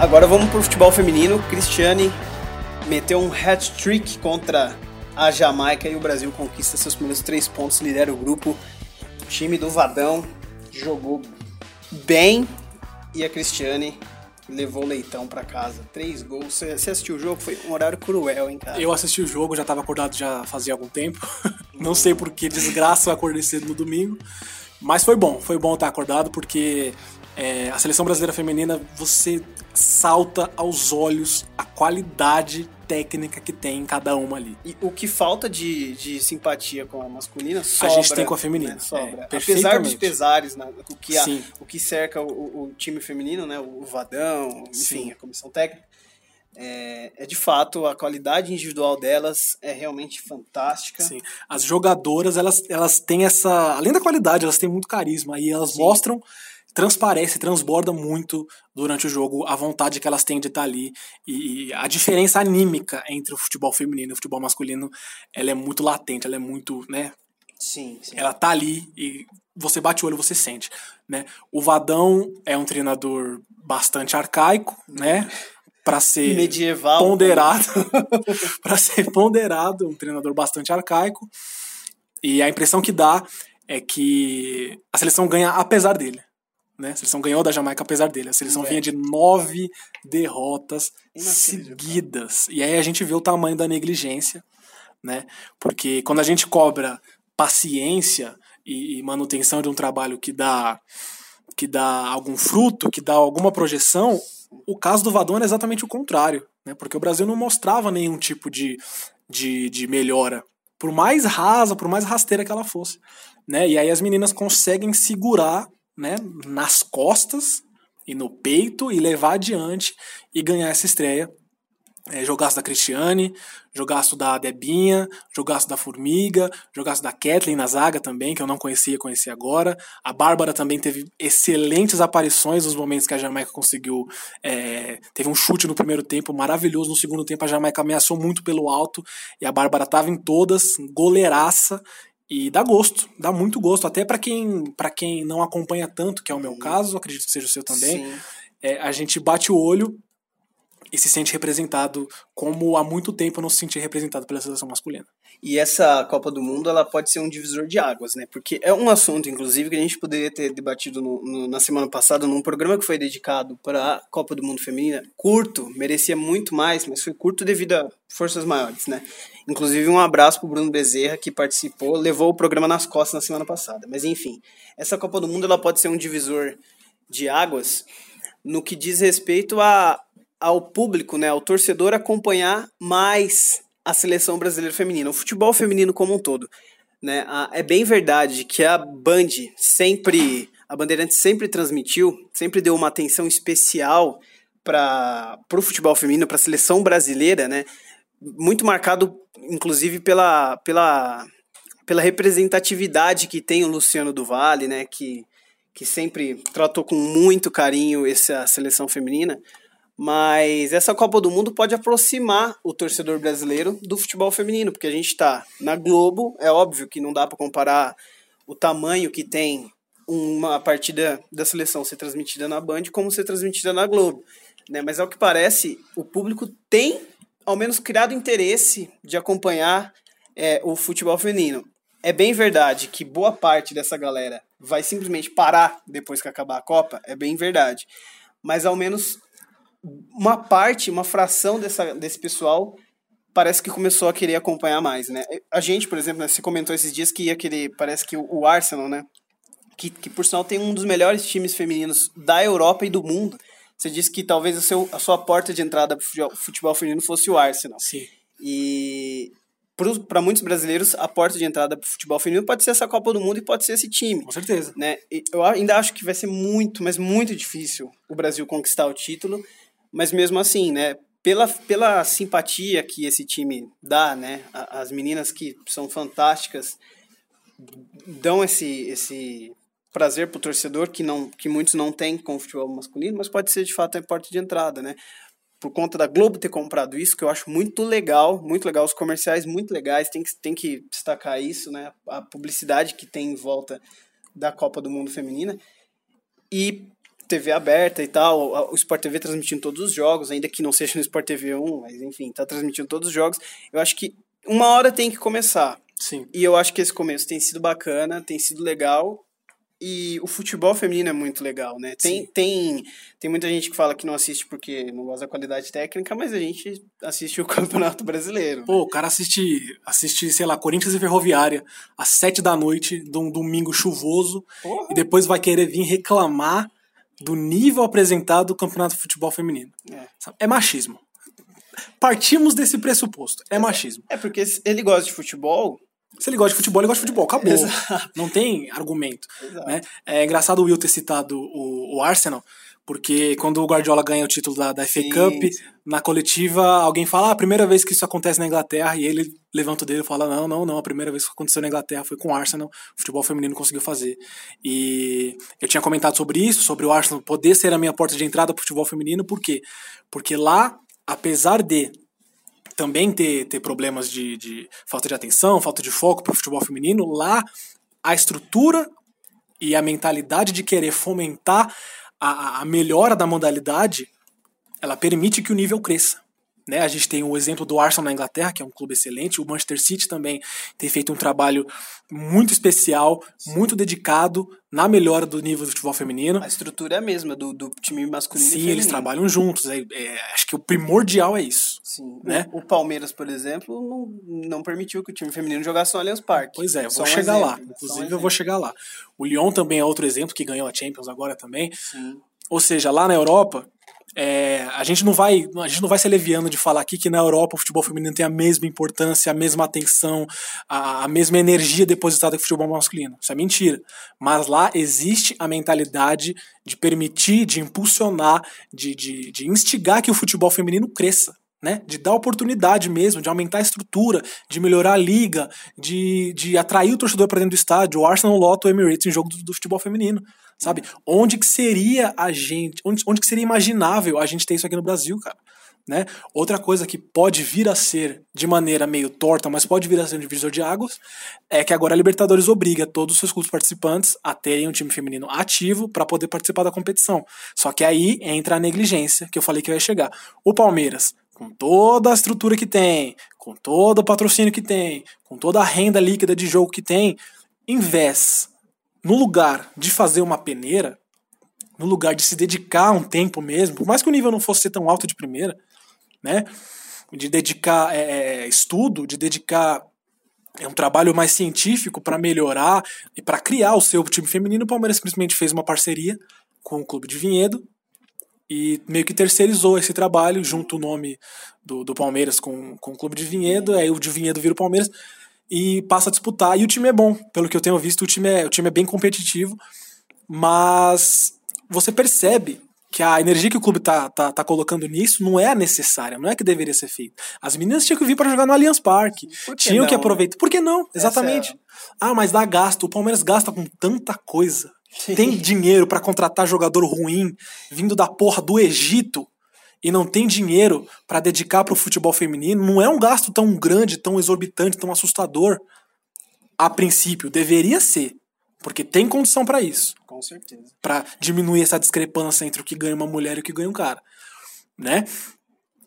Agora vamos pro futebol feminino. Cristiane meteu um hat-trick contra a Jamaica e o Brasil conquista seus primeiros três pontos, lidera o grupo. O time do Vadão jogou bem e a Cristiane levou o leitão para casa. Três gols. Você, assistiu o jogo? Foi um horário cruel, hein, cara? Eu assisti o jogo, já estava acordado já fazia algum tempo. Não sei por que desgraça eu acordei cedo no domingo. Mas foi bom, foi bom estar acordado porque é, a seleção brasileira feminina, você salta aos olhos a qualidade técnica que tem em cada uma ali. E o que falta de, de simpatia com a masculina sobra. A gente tem com a feminina. Né? Sobra. É, Apesar dos pesares, né? o, que a, o que cerca o, o, time feminino, né? o Vadão, enfim, Sim. a comissão técnica. É, é, de fato a qualidade individual delas é realmente fantástica. Sim. As jogadoras elas, elas têm essa, além da qualidade, elas têm muito carisma e elas Sim. mostram transparece, transborda muito durante o jogo a vontade que elas têm de estar ali e a diferença anímica entre o futebol feminino e o futebol masculino, ela é muito latente, ela é muito, né? Sim, sim. Ela tá ali e você bate o olho, você sente, né? O Vadão é um treinador bastante arcaico, né? Para ser medieval, ponderado, para ser ponderado, um treinador bastante arcaico. E a impressão que dá é que a seleção ganha apesar dele. Né? A seleção ganhou da Jamaica apesar dele. A seleção vinha de nove derrotas seguidas. E aí a gente vê o tamanho da negligência, né? Porque quando a gente cobra paciência e, e manutenção de um trabalho que dá que dá algum fruto, que dá alguma projeção, o caso do Vadon é exatamente o contrário, né? Porque o Brasil não mostrava nenhum tipo de, de, de melhora, por mais rasa, por mais rasteira que ela fosse, né? E aí as meninas conseguem segurar né, nas costas e no peito e levar adiante e ganhar essa estreia. É, jogaço da Cristiane, jogaço da Debinha, jogaço da Formiga, jogaço da Kathleen na zaga também, que eu não conhecia, conheci agora. A Bárbara também teve excelentes aparições nos momentos que a Jamaica conseguiu. É, teve um chute no primeiro tempo maravilhoso, no segundo tempo a Jamaica ameaçou muito pelo alto e a Bárbara estava em todas, goleiraça, e dá gosto, dá muito gosto, até para quem, quem não acompanha tanto, que é o meu caso, acredito que seja o seu também. É, a gente bate o olho e se sente representado como há muito tempo não se sentia representado pela seleção masculina. E essa Copa do Mundo ela pode ser um divisor de águas, né? Porque é um assunto, inclusive, que a gente poderia ter debatido no, no, na semana passada num programa que foi dedicado para a Copa do Mundo Feminina. Curto, merecia muito mais, mas foi curto devido a forças maiores, né? Inclusive, um abraço para o Bruno Bezerra, que participou, levou o programa nas costas na semana passada. Mas enfim, essa Copa do Mundo ela pode ser um divisor de águas no que diz respeito a, ao público, né, ao torcedor acompanhar mais a seleção brasileira feminina, o futebol feminino como um todo. Né? É bem verdade que a Band sempre, a Bandeirantes sempre transmitiu, sempre deu uma atenção especial para o futebol feminino, para a seleção brasileira, né? Muito marcado, inclusive, pela, pela, pela representatividade que tem o Luciano do Vale, né? que, que sempre tratou com muito carinho essa seleção feminina. Mas essa Copa do Mundo pode aproximar o torcedor brasileiro do futebol feminino, porque a gente está na Globo, é óbvio que não dá para comparar o tamanho que tem uma partida da seleção ser transmitida na Band como ser transmitida na Globo. Né? Mas ao que parece, o público tem, ao menos, criado interesse de acompanhar é, o futebol feminino. É bem verdade que boa parte dessa galera vai simplesmente parar depois que acabar a Copa, é bem verdade. Mas ao menos uma parte, uma fração dessa, desse pessoal parece que começou a querer acompanhar mais, né? A gente, por exemplo, né, você comentou esses dias que ia querer, parece que o Arsenal, né? Que, que por sinal tem um dos melhores times femininos da Europa e do mundo. Você disse que talvez o seu, a sua porta de entrada para o futebol feminino fosse o Arsenal. Sim. E para muitos brasileiros, a porta de entrada para o futebol feminino pode ser essa Copa do Mundo e pode ser esse time. Com certeza. Né? E eu ainda acho que vai ser muito, mas muito difícil o Brasil conquistar o título, mas mesmo assim, né? Pela, pela simpatia que esse time dá, né? As meninas que são fantásticas dão esse, esse prazer para o torcedor que não que muitos não têm com o futebol masculino, mas pode ser de fato a porta de entrada, né? por conta da Globo ter comprado isso, que eu acho muito legal, muito legal, os comerciais muito legais, tem que, tem que destacar isso, né? A publicidade que tem em volta da Copa do Mundo Feminina. E TV aberta e tal, o Sport TV transmitindo todos os jogos, ainda que não seja no Sport TV 1, mas enfim, tá transmitindo todos os jogos. Eu acho que uma hora tem que começar. Sim. E eu acho que esse começo tem sido bacana, tem sido legal e o futebol feminino é muito legal, né? Tem, tem, tem muita gente que fala que não assiste porque não gosta da qualidade técnica, mas a gente assiste o Campeonato Brasileiro. Pô, o cara assiste, assiste, sei lá, Corinthians e Ferroviária às sete da noite, de um domingo chuvoso, Porra. e depois vai querer vir reclamar do nível apresentado do Campeonato de Futebol Feminino. É, é machismo. Partimos desse pressuposto. É machismo. É porque ele gosta de futebol, se ele gosta de futebol, ele gosta de futebol. Acabou. Exato. Não tem argumento. Né? É engraçado o Will ter citado o, o Arsenal, porque quando o Guardiola ganha o título da, da FA sim, Cup, sim. na coletiva, alguém fala, ah, a primeira vez que isso acontece na Inglaterra, e ele levanta o dedo e fala, não, não, não, a primeira vez que aconteceu na Inglaterra foi com o Arsenal, o futebol feminino conseguiu fazer. E eu tinha comentado sobre isso, sobre o Arsenal poder ser a minha porta de entrada para o futebol feminino, por quê? Porque lá, apesar de também ter, ter problemas de, de falta de atenção, falta de foco para o futebol feminino, lá a estrutura e a mentalidade de querer fomentar a, a melhora da modalidade, ela permite que o nível cresça. Né? A gente tem o exemplo do Arsenal na Inglaterra, que é um clube excelente. O Manchester City também tem feito um trabalho muito especial, muito dedicado na melhora do nível do futebol feminino. A estrutura é a mesma do, do time masculino Sim, e feminino. eles trabalham juntos. É, é, acho que o primordial é isso. Sim. Né? O, o, Palmeiras, por exemplo, não, não permitiu que o time feminino jogasse no Allianz Parque. Pois é, eu vou chegar exemplo, lá. Inclusive, um eu vou chegar lá. O Lyon também é outro exemplo que ganhou a Champions agora também. Sim. Ou seja, lá na Europa, é, a gente não vai a gente não vai ser leviano de falar aqui que na Europa o futebol feminino tem a mesma importância, a mesma atenção, a, a mesma energia depositada que o futebol masculino. Isso é mentira. Mas lá existe a mentalidade de permitir, de impulsionar, de, de, de instigar que o futebol feminino cresça. Né, de dar oportunidade mesmo, de aumentar a estrutura, de melhorar a liga, de, de atrair o torcedor para dentro do estádio. O Arsenal lota o Emirates em jogo do, do futebol feminino sabe? Onde que seria a gente, onde, onde que seria imaginável a gente ter isso aqui no Brasil, cara? Né? Outra coisa que pode vir a ser de maneira meio torta, mas pode vir a ser um divisor de águas, é que agora a Libertadores obriga todos os seus clubes participantes a terem um time feminino ativo para poder participar da competição. Só que aí entra a negligência que eu falei que vai chegar. O Palmeiras, com toda a estrutura que tem, com todo o patrocínio que tem, com toda a renda líquida de jogo que tem, em vez no lugar de fazer uma peneira, no lugar de se dedicar um tempo mesmo, por mais que o nível não fosse tão alto de primeira, né? De dedicar é, é estudo, de dedicar é um trabalho mais científico para melhorar e para criar o seu time feminino. O Palmeiras simplesmente fez uma parceria com o Clube de Vinhedo e meio que terceirizou esse trabalho, junto o nome do, do Palmeiras com, com o Clube de Vinhedo, aí o de Vinhedo vira o Palmeiras e passa a disputar. E o time é bom, pelo que eu tenho visto, o time é, o time é bem competitivo, mas você percebe que a energia que o clube tá, tá, tá colocando nisso não é a necessária, não é que deveria ser feito. As meninas tinham que vir para jogar no Allianz Parque. Que tinham não, que aproveitar. Né? Por que não? Exatamente. É... Ah, mas dá gasto. O Palmeiras gasta com tanta coisa. Tem dinheiro para contratar jogador ruim vindo da porra do Egito e não tem dinheiro para dedicar para o futebol feminino, não é um gasto tão grande, tão exorbitante, tão assustador. A princípio, deveria ser, porque tem condição para isso. Com certeza. Para diminuir essa discrepância entre o que ganha uma mulher e o que ganha um cara, né?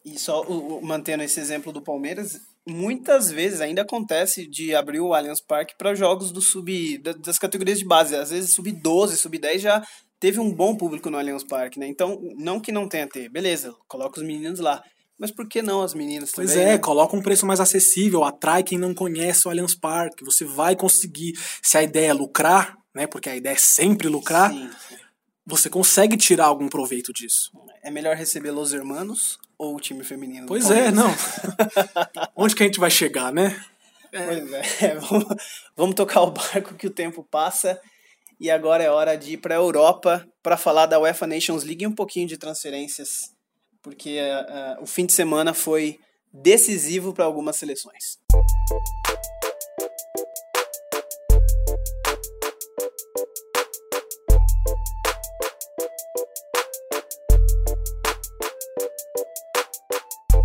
E só mantendo esse exemplo do Palmeiras, muitas vezes ainda acontece de abrir o Allianz Parque para jogos do sub das categorias de base, às vezes sub 12, sub 10 já teve um bom público no Allianz Parque, né? Então, não que não tenha ter, beleza, coloca os meninos lá. Mas por que não as meninas Pois também? é, né? coloca um preço mais acessível, atrai quem não conhece o Allianz Parque. Você vai conseguir, se a ideia é lucrar, né? Porque a ideia é sempre lucrar, Sim, sim. você consegue tirar algum proveito disso. É melhor receber Los Hermanos ou o time feminino? Pois é, não. Onde que a gente vai chegar, né? Pois é, vamos, vamos tocar o barco que o tempo passa. E agora é hora de ir para a Europa para falar da UEFA Nations League e um pouquinho de transferências, porque ah, ah, o fim de semana foi decisivo para algumas seleções.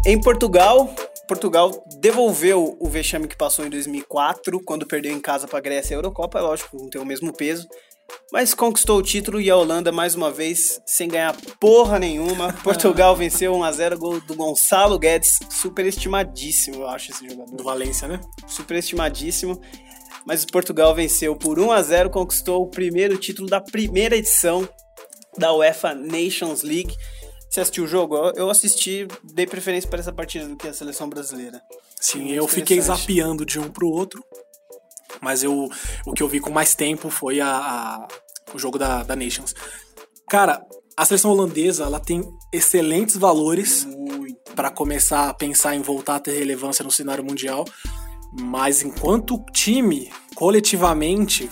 Em Portugal, Portugal devolveu o vexame que passou em 2004, quando perdeu em casa para a Grécia e a Eurocopa, lógico, não tem o mesmo peso, mas conquistou o título e a Holanda mais uma vez sem ganhar porra nenhuma. Portugal venceu 1 a 0 gol do Gonçalo Guedes, superestimadíssimo, eu acho esse Do jogador. Valência, né? Superestimadíssimo. Mas Portugal venceu por 1 a 0, conquistou o primeiro título da primeira edição da UEFA Nations League. Você assistiu o jogo? Eu- assisti, dei preferência para essa partida do que a seleção brasileira. Sim, eu fiquei zapeando de um pro outro. Mas eu, o que eu vi com mais tempo foi a, a- o jogo da, da Nations. Cara, a seleção holandesa ela tem excelentes valores para começar a pensar em voltar a ter relevância no cenário mundial. Mas enquanto time, coletivamente,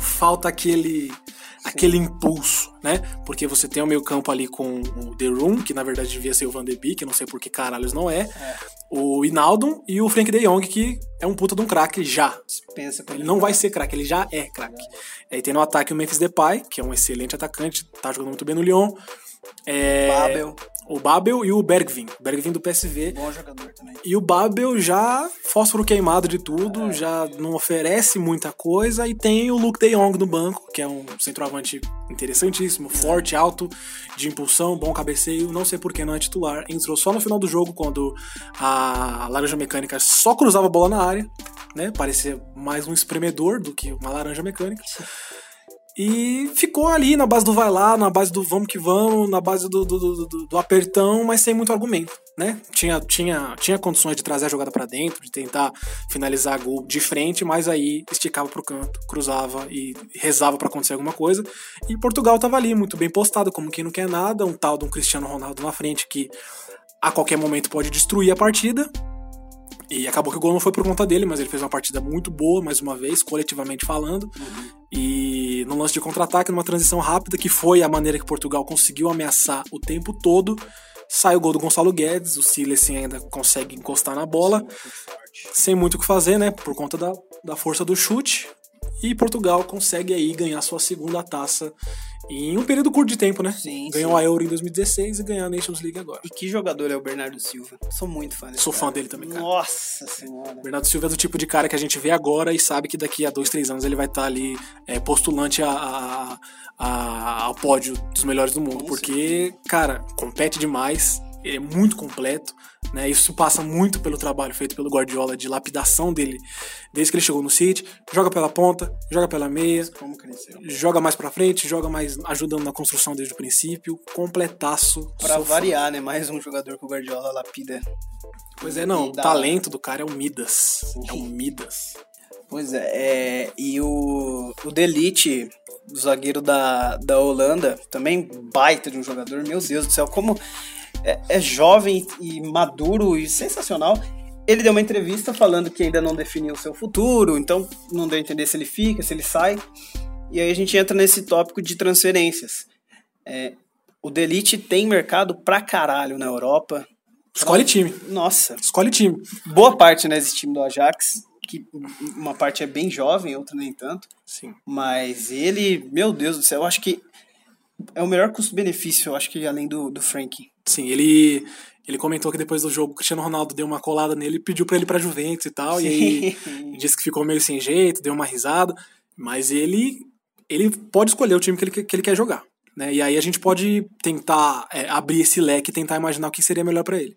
falta aquele aquele impulso, né? Porque você tem o meio campo ali com o The Room, que na verdade devia ser o Van de Beek, não sei por que caralhos não é. O Inaldo e o Frank de Jong, que é um puta de um craque já. Pensa Ele não vai ser craque, ele já é craque. Aí tem no ataque o Memphis Depay, que é um excelente atacante, tá jogando muito bem no Lyon. É, Babel, O Babel e o Bergvin. Bergvin do PSV. bom jogador também. E o Babel já fósforo queimado de tudo, já não oferece muita coisa. E tem o Luke De Jong no banco, que é um centroavante interessantíssimo, forte, alto, de impulsão, bom cabeceio. Não sei por que não é titular. Entrou só no final do jogo, quando a Laranja Mecânica só cruzava a bola na área, né? Parecia mais um espremedor do que uma laranja mecânica. E ficou ali na base do vai lá, na base do vamos que vamos, na base do, do, do, do- apertão, mas sem muito argumento, né? Tinha, tinha, tinha condições de trazer a jogada pra dentro, de tentar finalizar gol de frente, mas aí esticava pro canto, cruzava e rezava pra acontecer alguma coisa. E Portugal tava ali, muito bem postado, como quem não quer nada, um tal de um Cristiano Ronaldo na frente que a qualquer momento pode destruir a partida. E acabou que o gol não foi por conta dele, mas ele fez uma partida muito boa, mais uma vez, coletivamente falando. E no lance de contra-ataque, numa transição rápida, que foi a maneira que Portugal conseguiu ameaçar o tempo todo, sai o gol do Gonçalo Guedes, o Silas ainda consegue encostar na bola, sem muito o que fazer, né, por conta da, da força do chute. E Portugal consegue aí ganhar sua segunda taça em um período curto de tempo, né? Sim, Ganhou sim. a Euro em 2016 e ganhou a Nations League agora. E que jogador é o Bernardo Silva? Sou muito fã desse Sou cara. fã dele também, cara. Nossa senhora. Bernardo Silva é do tipo de cara que a gente vê agora e sabe que daqui a dois, três anos ele vai estar ali é, postulante a, a- a- ao pódio dos melhores do mundo. Com porque, cara, compete demais, ele é muito completo. Né? Isso passa muito pelo trabalho feito pelo Guardiola de lapidação dele desde que ele chegou no City. Joga pela ponta, joga pela meia, Como cresceu. joga mais pra frente, joga mais ajudando na construção desde o princípio. Completaço. Fã. variar, né? Mais um jogador que o Guardiola lapida. Pois é, não. O talento do cara é um Midas. É um Midas. Pois é, é, e o, o Delite, o zagueiro da, da Holanda, também baita de um jogador, meu Deus do céu, como é, é jovem e maduro e sensacional. Ele deu uma entrevista falando que ainda não definiu o seu futuro, então não deu a entender se ele fica, se ele sai. E aí a gente entra nesse tópico de transferências. É, o Delite tem mercado pra caralho na Europa. Escolhe time. Nossa, Escolhe time. boa parte né, desse time do Ajax, que uma parte é bem jovem, outra nem tanto. Sim. Mas ele, meu Deus do céu, eu acho que é o melhor custo-benefício, eu acho que além do, do Frank. Sim, ele, ele comentou que depois do jogo o Cristiano Ronaldo deu uma colada nele e pediu pra ele pra Juventus e tal. E aí disse que ficou meio sem jeito, deu uma risada. Mas ele, ele pode escolher o time que ele, que ele quer jogar. Né? E aí a gente pode tentar é, abrir esse leque e tentar imaginar o que seria melhor pra ele.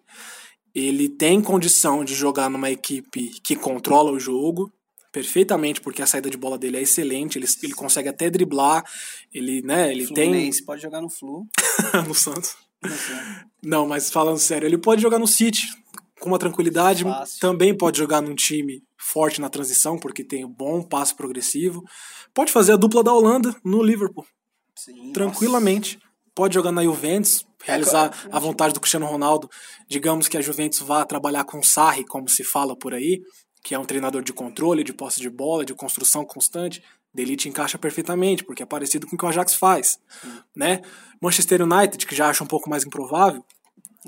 Ele tem condição de jogar numa equipe que controla o jogo, perfeitamente, porque a saída de bola dele é excelente, ele, ele consegue até driblar, ele, né, ele Fluminense tem... pode jogar no Flu. no Santos. Não mas falando sério, ele pode jogar no City com uma tranquilidade, Fácil. também pode jogar num time forte na transição, porque tem um bom passo progressivo. Pode fazer a dupla da Holanda no Liverpool, Sim, tranquilamente. Pode jogar na Juventus, realizar claro. a vontade do Cristiano Ronaldo. Digamos que a Juventus vá trabalhar com Sarri, como se fala por aí, que é um treinador de controle, de posse de bola, de construção constante. Delite encaixa perfeitamente, porque é parecido com o que o Ajax faz, né? Manchester United, que já acha um pouco mais improvável,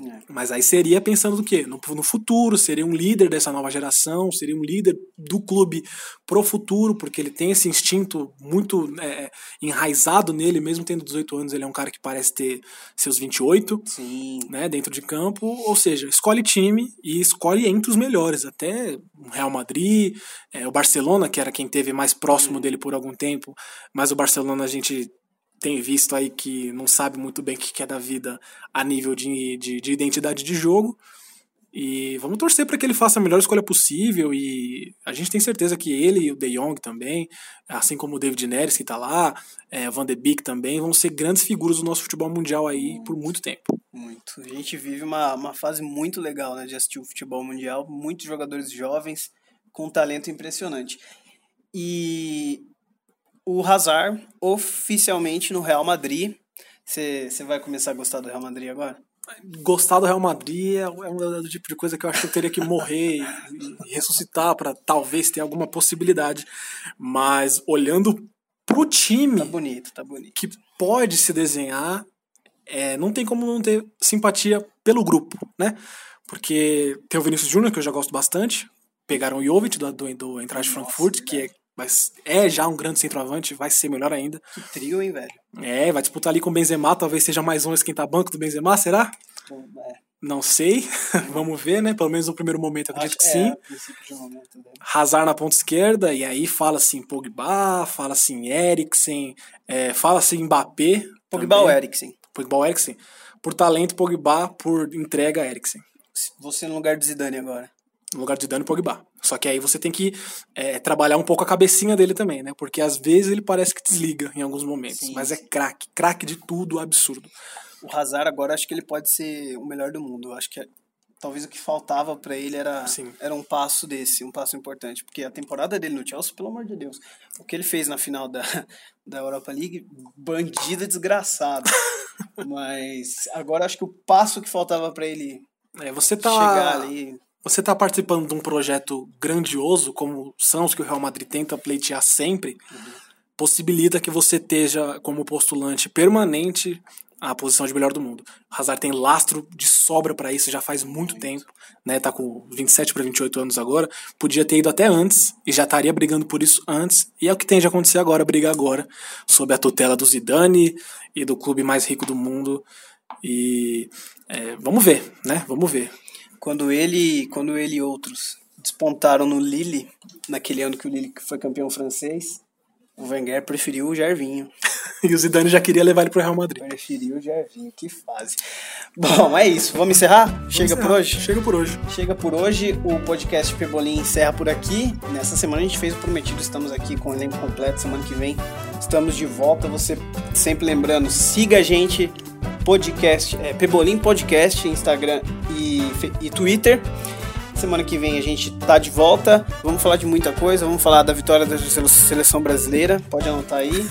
É. mas aí seria pensando do quê? No, no futuro, seria um líder dessa nova geração, seria um líder do clube pro futuro, porque ele tem esse instinto muito é, enraizado nele, mesmo tendo 18 anos, ele é um cara que parece ter seus 28, Sim. né, dentro de campo, ou seja, escolhe time e escolhe entre os melhores, até o Real Madrid, é, o Barcelona, que era quem teve mais próximo dele por algum tempo, mas o Barcelona a gente tem visto aí que não sabe muito bem o que que é da vida a nível de, de, de identidade de jogo. E vamos torcer para que ele faça a melhor escolha possível. E a gente tem certeza que ele e o De Jong também, assim como o David Neres que tá lá, é, Van de Beek também, vão ser grandes figuras do nosso futebol mundial aí por muito tempo. Muito. A gente vive uma, uma fase muito legal né, de assistir o futebol mundial. Muitos jogadores jovens com talento impressionante. E o Hazard, oficialmente no Real Madrid. Você vai começar a gostar do Real Madrid agora? Gostar do Real Madrid é é um tipo de coisa que eu acho que eu teria que morrer e, e ressuscitar para talvez ter alguma possibilidade. Mas olhando pro time Tá bonito, tá bonito. que pode se desenhar, é, não tem como não ter simpatia pelo grupo, né? Porque tem o Vinícius Júnior, que eu já gosto bastante. Pegaram o Jovic do, do, do Eintracht Nossa, Frankfurt, que é, mas é já um grande centroavante, vai ser melhor ainda. Que trio, hein, velho? É, vai disputar ali com o Benzema, talvez seja mais um esquentar banco do Benzema, será? É, Não sei, vamos ver, né? Pelo menos no primeiro momento eu acredito que é, sim. de momento, né? Hazard na ponta esquerda, e aí fala-se em Pogba, fala-se em Eriksen, é, fala-se em Mbappé. Pogba também. ou Eriksen? Pogba ou Eriksen. Por talento, Pogba, por entrega, Eriksen. Você no lugar de Zidane agora. No lugar de Dani, Pogba. Só que aí você tem que é, trabalhar um pouco a cabecinha dele também, né? Porque às vezes ele parece que desliga em alguns momentos. Sim, mas é sim. craque, craque de tudo, absurdo. O Hazard agora acho que ele pode ser o melhor do mundo. Eu acho que é- talvez o que faltava pra ele era, Sim. era um passo desse, um passo importante. Porque a temporada dele no Chelsea, pelo amor de Deus, o que ele fez na final da, da Europa League, bandido desgraçado. Mas agora acho que o passo que faltava pra ele É, você tá. chegar ali. Você está participando de um projeto grandioso, como são os que o Real Madrid tenta pleitear sempre, possibilita que você esteja como postulante permanente à posição de melhor do mundo. O Hazard tem lastro de sobra para isso já faz muito tempo, né? Tá com 27 para 28 anos agora, podia ter ido até antes e já estaria brigando por isso antes, e é o que tem de acontecer agora, brigar agora sob a tutela do Zidane e do clube mais rico do mundo. E é, vamos ver, né? Vamos ver. Quando ele, quando ele e outros despontaram no Lille, naquele ano que o Lille foi campeão francês, o Wenger preferiu o Gervinho. E o Zidane já queria levar ele pro Real Madrid. Preferiu o Gervinho, que fase. Bom, é isso. Vamos encerrar? Chega por encerrar. hoje? Chega por hoje. Chega por hoje. O podcast Pebolim encerra por aqui. Nessa semana a gente fez o prometido. Estamos aqui com o elenco completo. Semana que vem estamos de volta. Você sempre lembrando, siga a gente. Podcast, é, Pebolim Podcast, Instagram e, e Twitter. Semana que vem a gente tá de volta. Vamos falar de muita coisa. Vamos falar da vitória da sele- seleção brasileira. Pode anotar aí.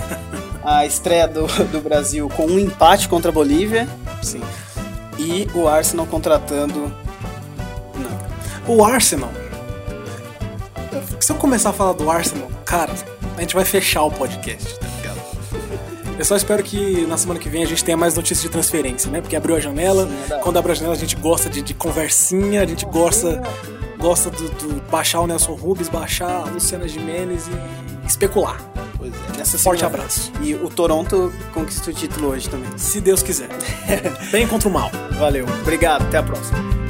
A estreia do, do Brasil com um empate contra a Bolívia. Sim. E o Arsenal contratando. Não. O Arsenal. Se eu começar a falar do Arsenal, cara, a gente vai fechar o podcast? Eu só espero que na semana que vem a gente tenha mais notícias de transferência, né? Porque abriu a janela. Sim, é. Quando abre a janela, a gente gosta de, de conversinha, a gente gosta, gosta do, do baixar o Nelson Rubens, baixar a Luciana Gimenez e especular. Pois é. Nessa Forte semana- abraço. E o Toronto conquista o título hoje também. Se Deus quiser. Bem contra o mal. Valeu. Obrigado. Até a próxima.